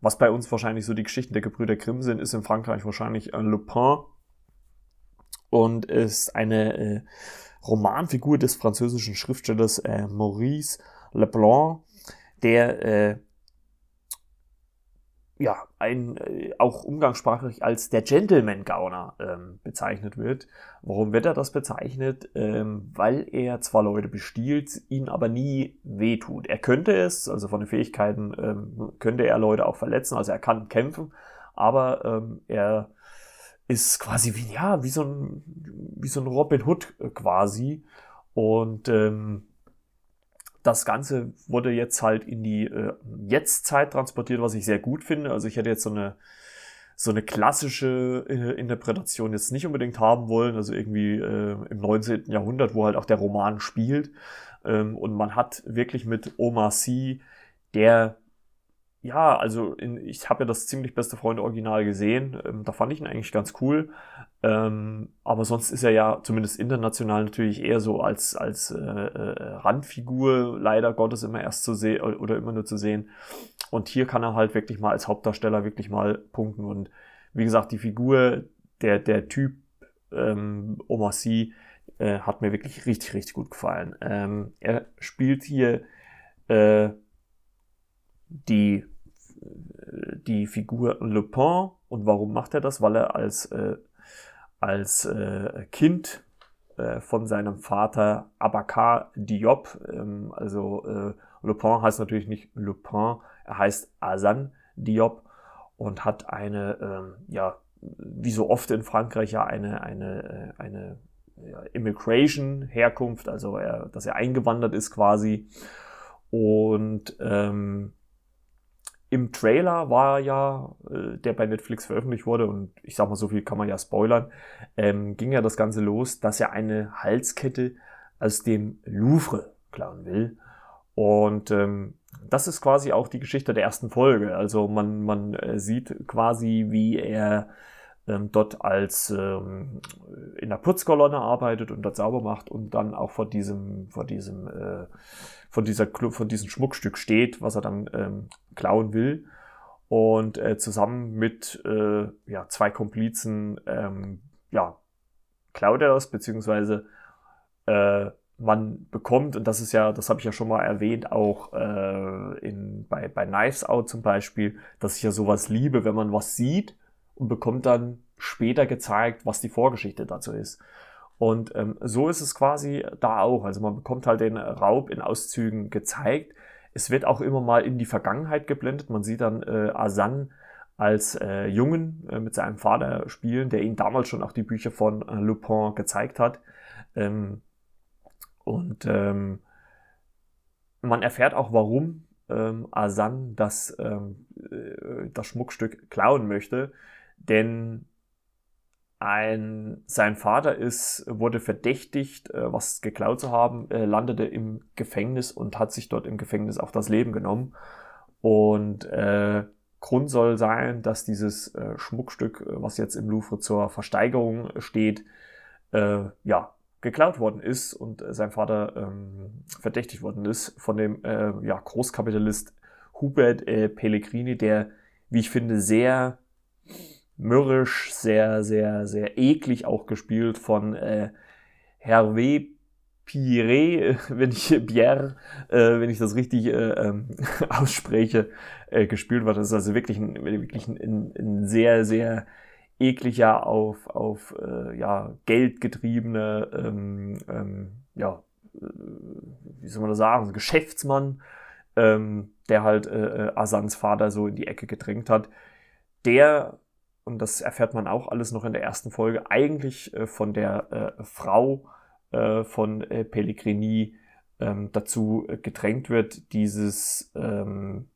[SPEAKER 1] was bei uns wahrscheinlich so die Geschichten der Gebrüder Grimm sind, ist in Frankreich wahrscheinlich ein Lupin und ist eine äh, Romanfigur des französischen Schriftstellers äh, Maurice Leblanc, der äh, ja, ein, äh, auch umgangssprachlich als der Gentleman-Gauner ähm, bezeichnet wird. Warum wird er das bezeichnet? Ähm, weil er zwar Leute bestiehlt, ihnen aber nie wehtut. Er könnte es, also von den Fähigkeiten ähm, könnte er Leute auch verletzen, also er kann kämpfen, aber ähm, er ist quasi wie, ja, wie so ein, wie so ein Robin Hood äh, quasi. Und ähm, das Ganze wurde jetzt halt in die äh, Jetztzeit transportiert, was ich sehr gut finde. Also ich hätte jetzt so eine so eine klassische äh, Interpretation jetzt nicht unbedingt haben wollen, also irgendwie äh, im 19. Jahrhundert, wo halt auch der Roman spielt. Ähm, und man hat wirklich mit Omar Sy, der ja, also in, ich habe ja das ziemlich beste Freunde Original gesehen. Ähm, da fand ich ihn eigentlich ganz cool. Ähm, aber sonst ist er ja zumindest international natürlich eher so als, als äh, äh, Randfigur leider Gottes immer erst zu sehen oder immer nur zu sehen. Und hier kann er halt wirklich mal als Hauptdarsteller wirklich mal punkten. Und wie gesagt, die Figur, der, der Typ ähm, Omar Sy, äh, hat mir wirklich richtig, richtig gut gefallen. Ähm, er spielt hier äh, die die Figur Le Pen. Und warum macht er das? Weil er als, äh, als äh, Kind äh, von seinem Vater Abakar Diop, ähm, also äh, Le Pen heißt natürlich nicht Le Pen, er heißt Azan Diop und hat eine, ähm, ja, wie so oft in Frankreich ja eine, eine, äh, eine ja, Immigration-Herkunft, also er, dass er eingewandert ist quasi. Und ähm, im Trailer war ja, äh, der bei Netflix veröffentlicht wurde, und ich sag mal, so viel kann man ja spoilern, ähm, ging ja das Ganze los, dass er eine Halskette aus dem Louvre klauen will. Und ähm, das ist quasi auch die Geschichte der ersten Folge. Also man, man äh, sieht quasi, wie er ähm, dort als ähm, in der Putzkolonne arbeitet und dort sauber macht und dann auch vor diesem, vor diesem, äh, von dieser von diesem Schmuckstück steht, was er dann ähm, klauen will. Und äh, zusammen mit äh, ja, zwei Komplizen ähm, ja, klaut er das, beziehungsweise äh, man bekommt, und das ist ja, das habe ich ja schon mal erwähnt, auch äh, in, bei, bei Knives Out zum Beispiel, dass ich ja sowas liebe, wenn man was sieht und bekommt dann später gezeigt, was die Vorgeschichte dazu ist. Und ähm, so ist es quasi da auch. Also man bekommt halt den Raub in Auszügen gezeigt. Es wird auch immer mal in die Vergangenheit geblendet. Man sieht dann äh, Asan als äh, Jungen äh, mit seinem Vater spielen, der ihn damals schon auch die Bücher von äh, Lupin gezeigt hat. Ähm, und ähm, man erfährt auch, warum ähm, Asan das, ähm, äh, das Schmuckstück klauen möchte. Denn ein, sein Vater ist, wurde verdächtigt, äh, was geklaut zu haben, äh, landete im Gefängnis und hat sich dort im Gefängnis auch das Leben genommen. Und äh, Grund soll sein, dass dieses äh, Schmuckstück, äh, was jetzt im Louvre zur Versteigerung steht, äh, ja, geklaut worden ist und äh, sein Vater ähm, verdächtigt worden ist von dem äh, ja, Großkapitalist Hubert äh, Pellegrini, der, wie ich finde, sehr mürrisch, sehr, sehr, sehr eklig auch gespielt von äh, Hervé Piré, wenn ich Pierre, äh, wenn ich das richtig äh, ähm, ausspreche, äh, gespielt wird. Das ist also wirklich ein, wirklich ein, ein sehr, sehr ekliger, auf, auf äh, ja, Geld getriebene, ähm, ähm, ja, äh, wie soll man das sagen, Geschäftsmann, ähm, der halt äh, Asans Vater so in die Ecke gedrängt hat. Der und das erfährt man auch alles noch in der ersten Folge, eigentlich äh, von der äh, Frau äh, von äh, Pellegrini ähm, dazu äh, gedrängt wird, dieses ähm,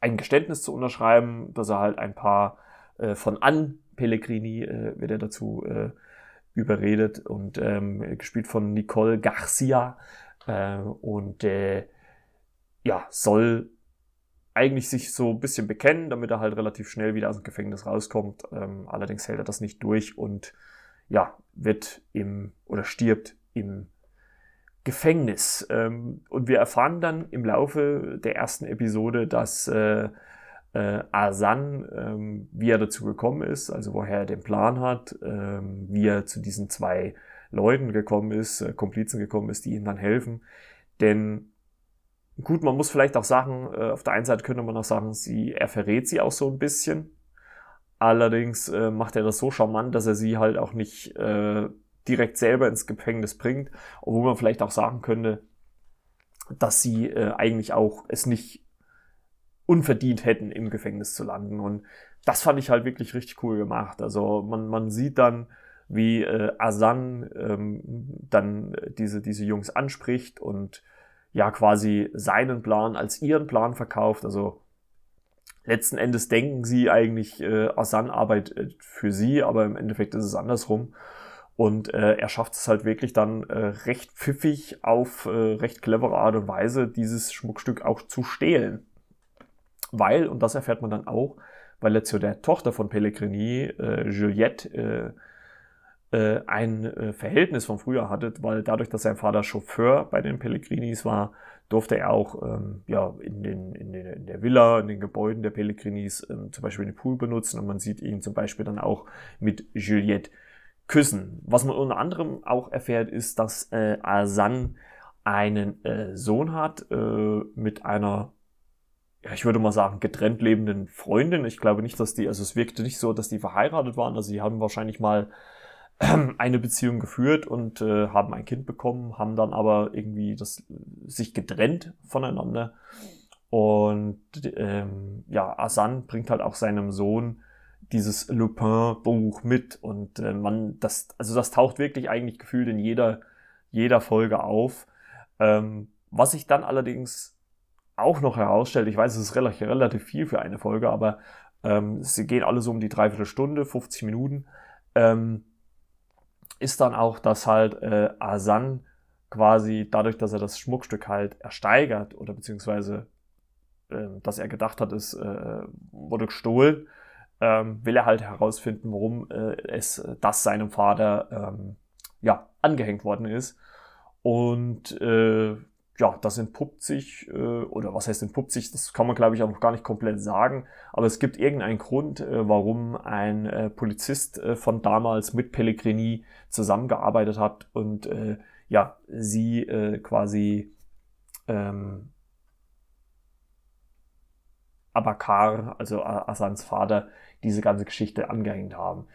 [SPEAKER 1] ein Geständnis zu unterschreiben, dass er halt ein paar äh, von an Pellegrini wird er dazu überredet und ähm, gespielt von Nicole Garcia und ja soll eigentlich sich so ein bisschen bekennen, damit er halt relativ schnell wieder aus dem Gefängnis rauskommt. Ähm, allerdings hält er das nicht durch und ja, wird im oder stirbt im Gefängnis. Ähm, und wir erfahren dann im Laufe der ersten Episode, dass äh, äh, Asan, ähm, wie er dazu gekommen ist, also woher er den Plan hat, ähm, wie er zu diesen zwei Leuten gekommen ist, äh, Komplizen gekommen ist, die ihm dann helfen. Denn Gut, man muss vielleicht auch sagen, äh, auf der einen Seite könnte man auch sagen, sie, er verrät sie auch so ein bisschen. Allerdings äh, macht er das so charmant, dass er sie halt auch nicht äh, direkt selber ins Gefängnis bringt, obwohl man vielleicht auch sagen könnte, dass sie äh, eigentlich auch es nicht unverdient hätten, im Gefängnis zu landen. Und das fand ich halt wirklich richtig cool gemacht. Also man, man sieht dann, wie äh, Asan ähm, dann diese, diese Jungs anspricht und ja quasi seinen Plan als ihren Plan verkauft. Also letzten Endes denken sie eigentlich, äh, Asan arbeitet für sie, aber im Endeffekt ist es andersrum. Und äh, er schafft es halt wirklich dann äh, recht pfiffig auf äh, recht clevere Art und Weise, dieses Schmuckstück auch zu stehlen. weil, und das erfährt man dann auch, weil er zu der Tochter von Pellegrini, äh, Juliette, äh, äh, ein äh, Verhältnis von früher hatte, weil dadurch, dass sein Vater Chauffeur bei den Pellegrinis war, durfte er auch ähm, ja, in, den, in, den, in der Villa, in den Gebäuden der Pellegrinis ähm, zum Beispiel den Pool benutzen und man sieht ihn zum Beispiel dann auch mit Juliette küssen. Was man unter anderem auch erfährt, ist, dass äh, Asan einen äh, Sohn hat äh, mit einer ja, ich würde mal sagen, getrennt lebenden Freundin. Ich glaube nicht, dass die, also es wirkte nicht so, dass die verheiratet waren. Also sie haben wahrscheinlich mal eine Beziehung geführt und äh, haben ein Kind bekommen, haben dann aber irgendwie das sich getrennt voneinander. Und ähm, ja, Asan bringt halt auch seinem Sohn dieses Lupin-Buch mit und äh, man, das, also das taucht wirklich eigentlich gefühlt in jeder, jeder Folge auf. Ähm, was sich dann allerdings auch noch herausstellt, ich weiß, es ist relativ, relativ viel für eine Folge, aber ähm, sie gehen alle so um die dreiviertel Stunde, 50 Minuten, ähm, ist dann auch, dass halt äh, Asan quasi dadurch, dass er das Schmuckstück halt ersteigert oder beziehungsweise äh, dass er gedacht hat, es äh, wurde gestohlen, ähm, will er halt herausfinden, warum äh, es das seinem Vater ähm, ja angehängt worden ist. Und äh, ja, das entpuppt sich, äh, oder was heißt entpuppt sich, das kann man glaube ich auch noch gar nicht komplett sagen, aber es gibt irgendeinen Grund, äh, warum ein äh, Polizist äh, von damals mit Pellegrini zusammengearbeitet hat und äh, ja, sie äh, quasi ähm, Abakar, also Asans Vater, diese ganze Geschichte angehängt haben.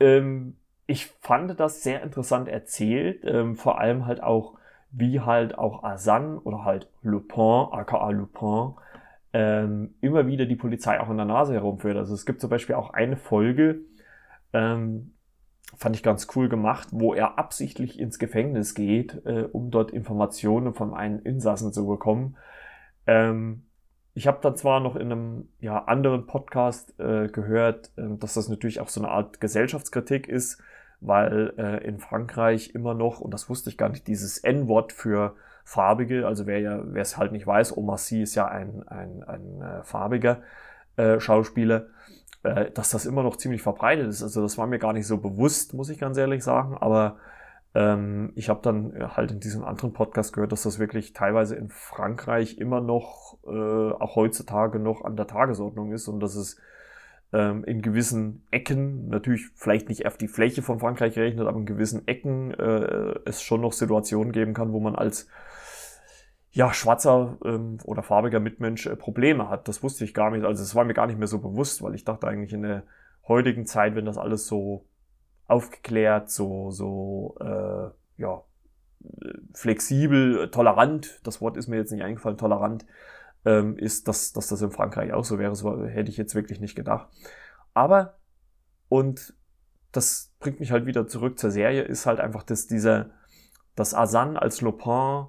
[SPEAKER 1] Ähm, ich fand das sehr interessant erzählt, ähm, vor allem halt auch, wie halt auch Asan oder halt Lupin, aka Lupin, ähm, immer wieder die Polizei auch in der Nase herumführt. Also es gibt zum Beispiel auch eine Folge, ähm, fand ich ganz cool gemacht, wo er absichtlich ins Gefängnis geht, äh, um dort Informationen von einem Insassen zu bekommen. Ähm, ich habe dann zwar noch in einem ja, anderen Podcast äh, gehört, äh, dass das natürlich auch so eine Art Gesellschaftskritik ist, weil äh, in Frankreich immer noch, und das wusste ich gar nicht, dieses N-Wort für Farbige, also wer ja, wer es halt nicht weiß, Omar Sy ist ja ein, ein, ein äh, farbiger äh, Schauspieler, äh, dass das immer noch ziemlich verbreitet ist. Also das war mir gar nicht so bewusst, muss ich ganz ehrlich sagen, aber ähm, ich habe dann äh, halt in diesem anderen Podcast gehört, dass das wirklich teilweise in Frankreich immer noch, äh, auch heutzutage noch an der Tagesordnung ist und dass es ähm, in gewissen Ecken, natürlich vielleicht nicht auf die Fläche von Frankreich gerechnet, aber in gewissen Ecken äh, es schon noch Situationen geben kann, wo man als ja, schwarzer ähm, oder farbiger Mitmensch äh, Probleme hat. Das wusste ich gar nicht. Also es war mir gar nicht mehr so bewusst, weil ich dachte eigentlich in der heutigen Zeit, wenn das alles so aufgeklärt, so, so, äh, ja, flexibel, tolerant, das Wort ist mir jetzt nicht eingefallen, tolerant, ähm, ist, dass, dass das in Frankreich auch so wäre. Das hätte ich jetzt wirklich nicht gedacht. Aber, und das bringt mich halt wieder zurück zur Serie, ist halt einfach, dass dieser, dass Asan als Lopin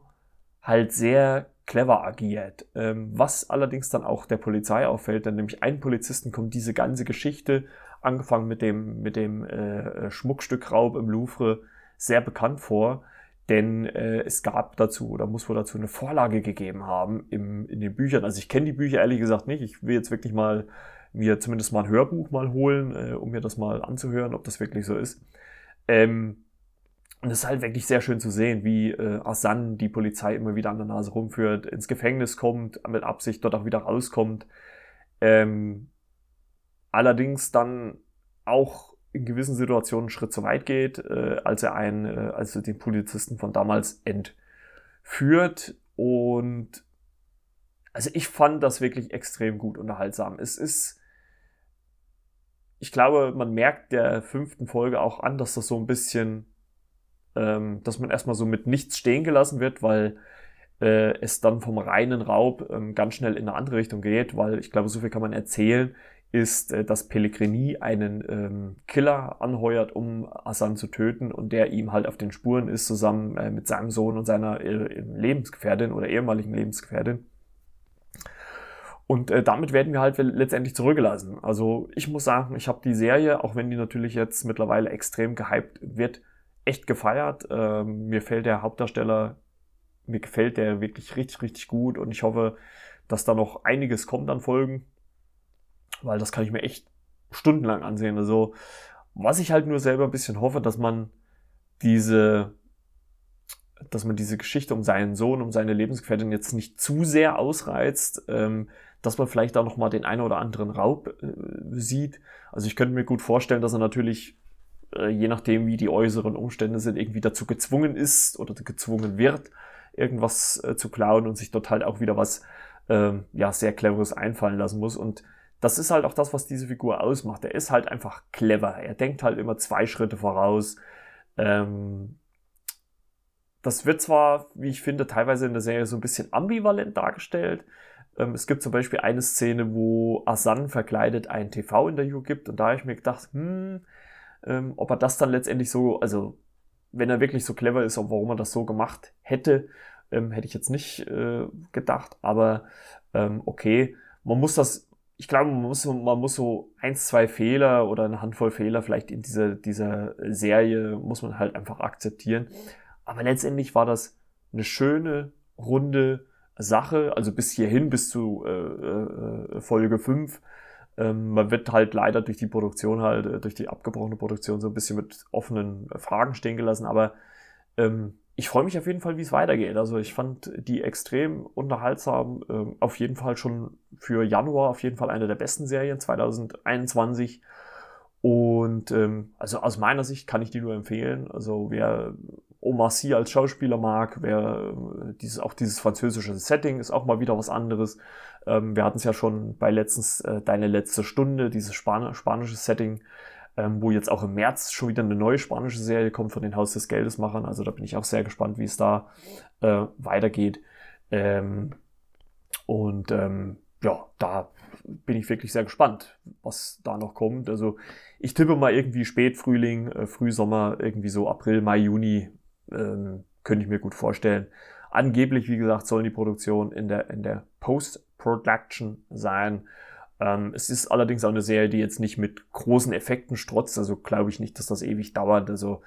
[SPEAKER 1] halt sehr clever agiert. Ähm, was allerdings dann auch der Polizei auffällt, denn nämlich ein Polizisten kommt diese ganze Geschichte angefangen mit dem, mit dem äh, Schmuckstückraub im Louvre, sehr bekannt vor. Denn äh, es gab dazu oder muss wohl dazu eine Vorlage gegeben haben im, in den Büchern. Also ich kenne die Bücher ehrlich gesagt nicht. Ich will jetzt wirklich mal mir zumindest mal ein Hörbuch mal holen, äh, um mir das mal anzuhören, ob das wirklich so ist. Ähm, und es ist halt wirklich sehr schön zu sehen, wie äh, Asan die Polizei immer wieder an der Nase rumführt, ins Gefängnis kommt, mit Absicht dort auch wieder rauskommt. Ähm, allerdings dann auch in gewissen Situationen einen Schritt zu weit geht, äh, als er einen, äh, als er den Polizisten von damals entführt. Und also ich fand das wirklich extrem gut unterhaltsam. Es ist, ich glaube, man merkt der fünften Folge auch an, dass das so ein bisschen, ähm, dass man erstmal so mit nichts stehen gelassen wird, weil äh, es dann vom reinen Raub ähm, ganz schnell in eine andere Richtung geht, weil ich glaube, so viel kann man erzählen ist, äh, dass Pellegrini einen ähm, Killer anheuert, um Hassan zu töten und der ihm halt auf den Spuren ist, zusammen äh, mit seinem Sohn und seiner äh, Lebensgefährtin oder ehemaligen Lebensgefährtin. Und äh, damit werden wir halt letztendlich zurückgelassen. Also ich muss sagen, ich habe die Serie, auch wenn die natürlich jetzt mittlerweile extrem gehypt wird, echt gefeiert. Ähm, mir fällt der Hauptdarsteller, mir gefällt der wirklich richtig, richtig gut und ich hoffe, dass da noch einiges kommt an Folgen, weil das kann ich mir echt stundenlang ansehen. Also, was ich halt nur selber ein bisschen hoffe, dass man diese, dass man diese Geschichte um seinen Sohn, um seine Lebensgefährtin jetzt nicht zu sehr ausreizt, ähm, dass man vielleicht da nochmal den einen oder anderen Raub äh, sieht. Also ich könnte mir gut vorstellen, dass er natürlich, äh, je nachdem wie die äußeren Umstände sind, irgendwie dazu gezwungen ist oder gezwungen wird, irgendwas äh, zu klauen und sich dort halt auch wieder was ähm, ja, sehr cleveres einfallen lassen muss. Und das ist halt auch das, was diese Figur ausmacht. Er ist halt einfach clever. Er denkt halt immer zwei Schritte voraus. Ähm, das wird zwar, wie ich finde, teilweise in der Serie so ein bisschen ambivalent dargestellt. Ähm, es gibt zum Beispiel eine Szene, wo Asan verkleidet ein TV-Interview gibt und da habe ich mir gedacht, hm, ähm, ob er das dann letztendlich so, also wenn er wirklich so clever ist, warum er das so gemacht hätte, ähm, hätte ich jetzt nicht äh, gedacht. Aber ähm, okay, man muss das, ich glaube, man muss, man muss so eins, zwei Fehler oder eine Handvoll Fehler vielleicht in dieser, dieser Serie muss man halt einfach akzeptieren. Aber letztendlich war das eine schöne, runde, Sache, also bis hierhin, bis zu äh, äh, Folge 5. Ähm, man wird halt leider durch die Produktion halt, äh, durch die abgebrochene Produktion so ein bisschen mit offenen Fragen stehen gelassen, aber ähm, ich freue mich auf jeden Fall, wie es weitergeht. Also ich fand die extrem unterhaltsam, ähm, auf jeden Fall schon für Januar auf jeden Fall eine der besten Serien 2021. Und ähm, also aus meiner Sicht kann ich die nur empfehlen. Also wer Omar Sy als Schauspieler mag, wer äh, dieses, auch dieses französische Setting ist auch mal wieder was anderes. Ähm, wir hatten es ja schon bei letztens äh, Deine letzte Stunde, dieses Span spanische Setting, ähm, wo jetzt auch im März schon wieder eine neue spanische Serie kommt von den Haus des Geldes Machern. Also da bin ich auch sehr gespannt, wie es da äh, weitergeht. Ähm, und ähm, ja, da bin ich wirklich sehr gespannt, was da noch kommt. Also ich tippe mal irgendwie Spätfrühling, äh, Frühsommer, irgendwie so April, Mai, Juni, ähm, könnte ich mir gut vorstellen. Angeblich, wie gesagt, sollen die Produktionen in der, in der Post-Production sein. Ähm, es ist allerdings auch eine Serie, die jetzt nicht mit großen Effekten strotzt, also glaube ich nicht, dass das ewig dauert. Also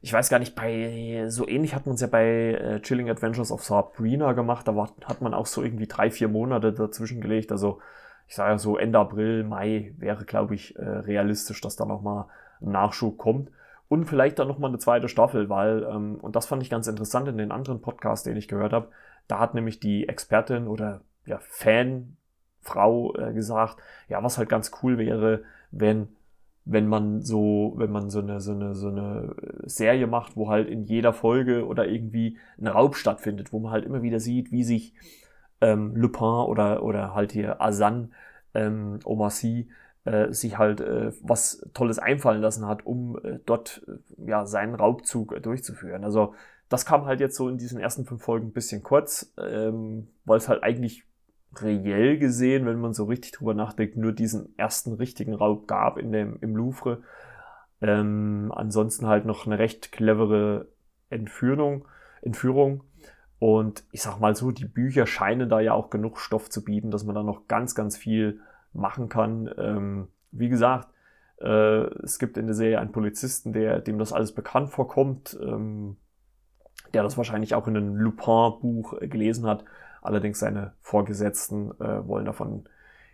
[SPEAKER 1] ich weiß gar nicht, bei so ähnlich hat man es ja bei äh, Chilling Adventures of Sabrina gemacht. Da war, hat man auch so irgendwie drei, vier Monate dazwischen gelegt. Also ich sage ja so Ende April, Mai wäre, glaube ich, äh, realistisch, dass da nochmal ein Nachschub kommt. Und vielleicht dann nochmal eine zweite Staffel, weil, ähm, und das fand ich ganz interessant in den anderen Podcasts, den ich gehört habe, da hat nämlich die Expertin oder ja, Fanfrau äh, gesagt, ja, was halt ganz cool wäre, wenn wenn man so, wenn man so eine, so eine, so eine Serie macht, wo halt in jeder Folge oder irgendwie ein Raub stattfindet, wo man halt immer wieder sieht, wie sich ähm, Lupin oder, oder halt hier Asan, ähm, Omassi, äh, sich halt äh, was Tolles einfallen lassen hat, um äh, dort äh, ja seinen Raubzug äh, durchzuführen. Also das kam halt jetzt so in diesen ersten fünf Folgen ein bisschen kurz, ähm, weil es halt eigentlich reell gesehen, wenn man so richtig drüber nachdenkt, nur diesen ersten richtigen Raub gab in dem, im Louvre. Ähm, ansonsten halt noch eine recht clevere Entführung, Entführung. Und ich sag mal so, die Bücher scheinen da ja auch genug Stoff zu bieten, dass man da noch ganz, ganz viel machen kann. Ähm, wie gesagt, äh, es gibt in der Serie einen Polizisten, der, dem das alles bekannt vorkommt, ähm, der das wahrscheinlich auch in einem Lupin-Buch äh, gelesen hat. Allerdings seine Vorgesetzten äh, wollen davon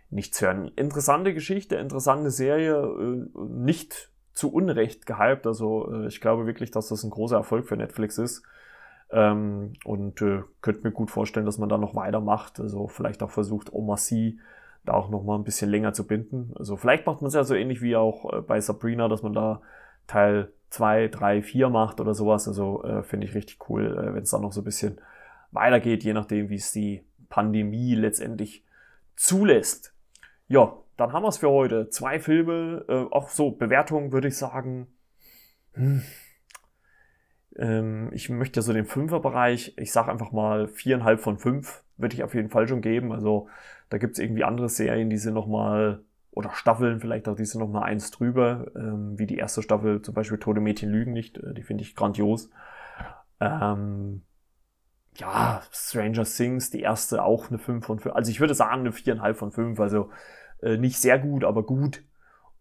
[SPEAKER 1] nichts hören. Interessante Geschichte, interessante Serie, äh, nicht zu Unrecht gehypt. Also äh, ich glaube wirklich, dass das ein großer Erfolg für Netflix ist. Ähm, und äh, könnte mir gut vorstellen, dass man da noch weitermacht. Also vielleicht auch versucht, Oma C da auch noch mal ein bisschen länger zu binden. Also vielleicht macht man es ja so ähnlich wie auch äh, bei Sabrina, dass man da Teil 2, 3, 4 macht oder sowas. Also äh, finde ich richtig cool, äh, wenn es dann noch so ein bisschen weitergeht, je nachdem, wie es die Pandemie letztendlich zulässt. Ja, dann haben wir es für heute. Zwei Filme, äh, auch so Bewertungen würde ich sagen. Hm. Ähm, ich möchte so den Fünferbereich, ich sage einfach mal viereinhalb von fünf, würde ich auf jeden Fall schon geben. Also da gibt es irgendwie andere Serien, die sind nochmal, oder Staffeln vielleicht auch, die sind nochmal eins drüber, ähm, wie die erste Staffel, zum Beispiel Tode Mädchen lügen nicht, äh, die finde ich grandios. Ähm, ja, Stranger Things, die erste auch eine 5 von 5. Also ich würde sagen eine 4,5 von 5. Also äh, nicht sehr gut, aber gut.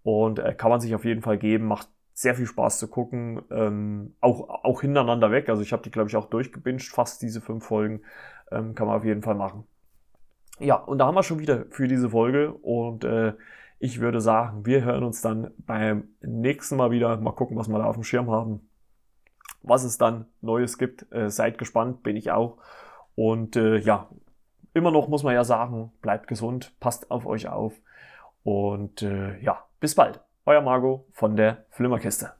[SPEAKER 1] Und äh, kann man sich auf jeden Fall geben. Macht sehr viel Spaß zu gucken. Ähm, auch, auch hintereinander weg. Also ich habe die, glaube ich, auch durchgebinged, fast diese fünf Folgen. Ähm, kann man auf jeden Fall machen. Ja, und da haben wir schon wieder für diese Folge und äh, ich würde sagen, wir hören uns dann beim nächsten Mal wieder. Mal gucken, was wir da auf dem Schirm haben. Was es dann Neues gibt. Äh, seid gespannt, bin ich auch. Und äh, ja, immer noch muss man ja sagen, bleibt gesund, passt auf euch auf. Und äh, ja, bis bald. Euer Marco von der Flimmerkiste.